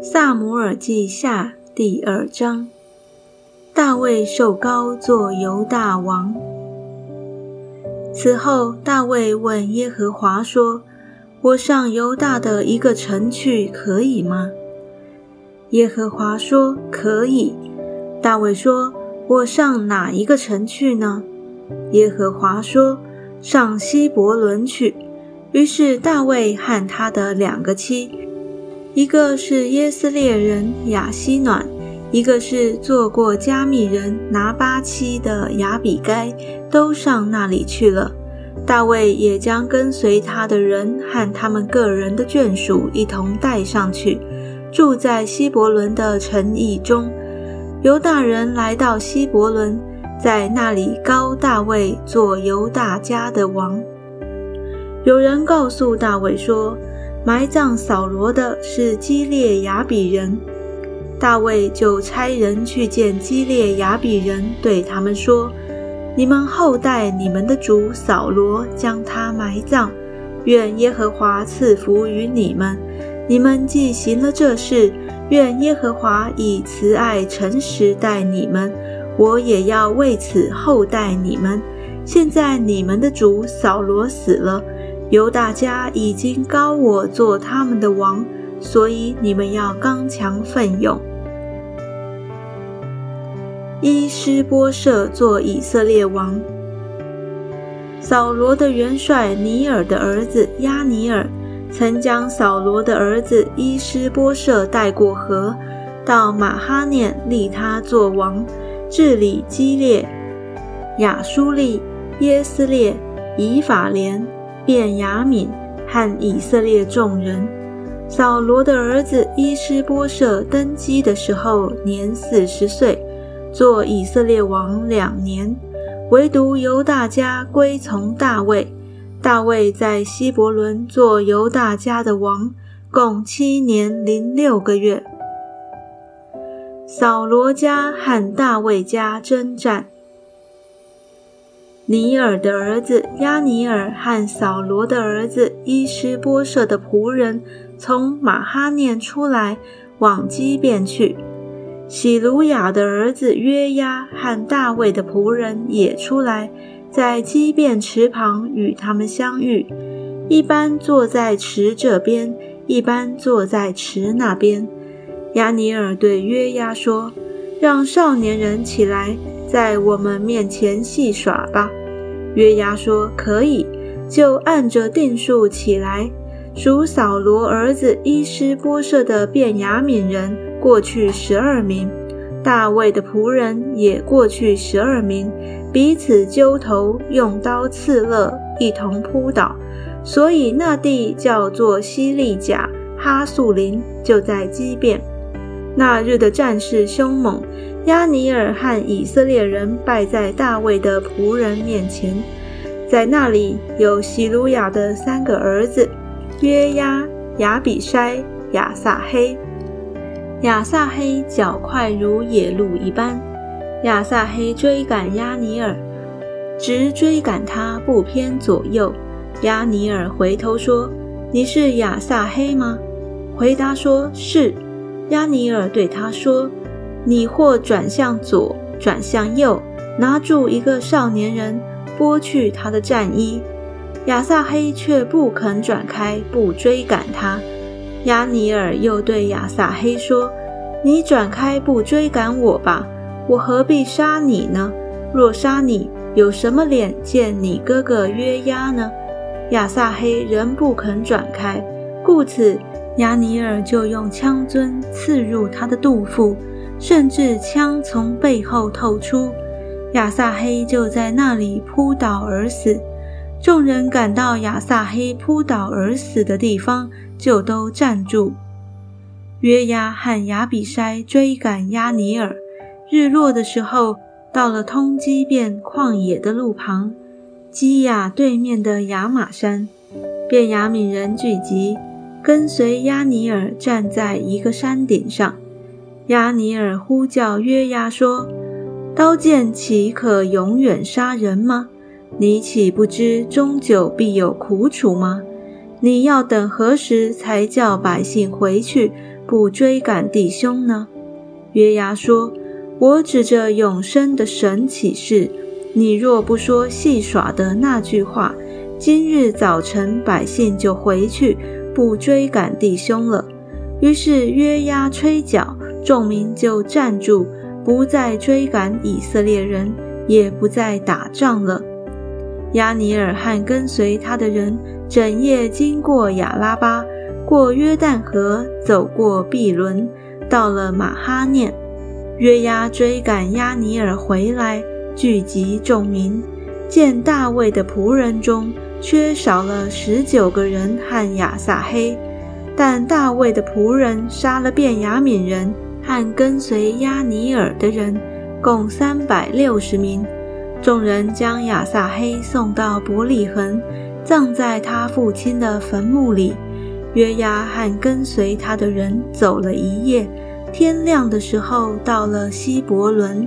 萨姆尔记下第二章：大卫受高作犹大王。此后，大卫问耶和华说：“我上犹大的一个城去，可以吗？”耶和华说：“可以。”大卫说：“我上哪一个城去呢？”耶和华说：“上希伯伦去。”于是大卫和他的两个妻，一个是耶斯列人雅西暖，一个是做过加密人拿巴妻的雅比该，都上那里去了。大卫也将跟随他的人和他们个人的眷属一同带上去。住在希伯伦的城邑中，犹大人来到希伯伦，在那里高大卫做犹大家的王。有人告诉大卫说，埋葬扫罗的是基列雅比人。大卫就差人去见基列雅比人，对他们说：“你们后代你们的主扫罗，将他埋葬。愿耶和华赐福于你们。”你们既行了这事，愿耶和华以慈爱诚实待你们，我也要为此厚待你们。现在你们的主扫罗死了，犹大家已经高我做他们的王，所以你们要刚强奋勇。伊施波设做以色列王，扫罗的元帅尼尔的儿子亚尼尔。曾将扫罗的儿子伊施波设带过河，到马哈念立他做王，治理基列、亚舒利、耶斯列、以法莲、便雅敏和以色列众人。扫罗的儿子伊施波设登基的时候年四十岁，做以色列王两年，唯独犹大家归从大卫。大卫在希伯伦做犹大家的王，共七年零六个月。扫罗家和大卫家征战。尼尔的儿子亚尼尔和扫罗的儿子伊施波设的仆人从马哈念出来，往基便去。喜鲁雅的儿子约押和大卫的仆人也出来。在畸变池旁与他们相遇，一般坐在池这边，一般坐在池那边。亚尼尔对约押说：“让少年人起来，在我们面前戏耍吧。”约押说：“可以。”就按着定数起来，属扫罗儿子伊施波设的便雅悯人过去十二名，大卫的仆人也过去十二名。彼此揪头，用刀刺勒，一同扑倒，所以那地叫做西利甲哈素林，就在基变。那日的战事凶猛，亚尼尔和以色列人拜在大卫的仆人面前。在那里有希鲁雅的三个儿子约押、亚比筛、亚撒黑。亚撒黑脚快如野鹿一般。亚撒黑追赶亚尼尔，直追赶他不偏左右。亚尼尔回头说：“你是亚撒黑吗？”回答说：“是。”亚尼尔对他说：“你或转向左，转向右，拿住一个少年人，剥去他的战衣。”亚撒黑却不肯转开，不追赶他。亚尼尔又对亚撒黑说：“你转开，不追赶我吧。”我何必杀你呢？若杀你，有什么脸见你哥哥约押呢？亚撒黑仍不肯转开，故此亚尼尔就用枪尊刺入他的肚腹，甚至枪从背后透出，亚萨黑就在那里扑倒而死。众人赶到亚萨黑扑倒而死的地方，就都站住。约押和亚比筛追赶亚尼尔。日落的时候，到了通基变旷野的路旁，基亚对面的亚玛山，便雅悯人聚集，跟随亚尼尔站在一个山顶上。亚尼尔呼叫约押说：“刀剑岂可永远杀人吗？你岂不知终久必有苦楚吗？”你要等何时才叫百姓回去，不追赶弟兄呢？”约押说：“我指着永生的神起誓，你若不说戏耍的那句话，今日早晨百姓就回去，不追赶弟兄了。”于是约押吹角，众民就站住，不再追赶以色列人，也不再打仗了。亚尼尔和跟随他的人，整夜经过亚拉巴，过约旦河，走过毕伦，到了马哈念。约押追赶亚尼尔回来，聚集众民，见大卫的仆人中缺少了十九个人和亚撒黑。但大卫的仆人杀了便雅悯人和跟随亚尼尔的人，共三百六十名。众人将亚萨黑送到伯利恒，葬在他父亲的坟墓里。约押和跟随他的人走了一夜，天亮的时候到了希伯伦。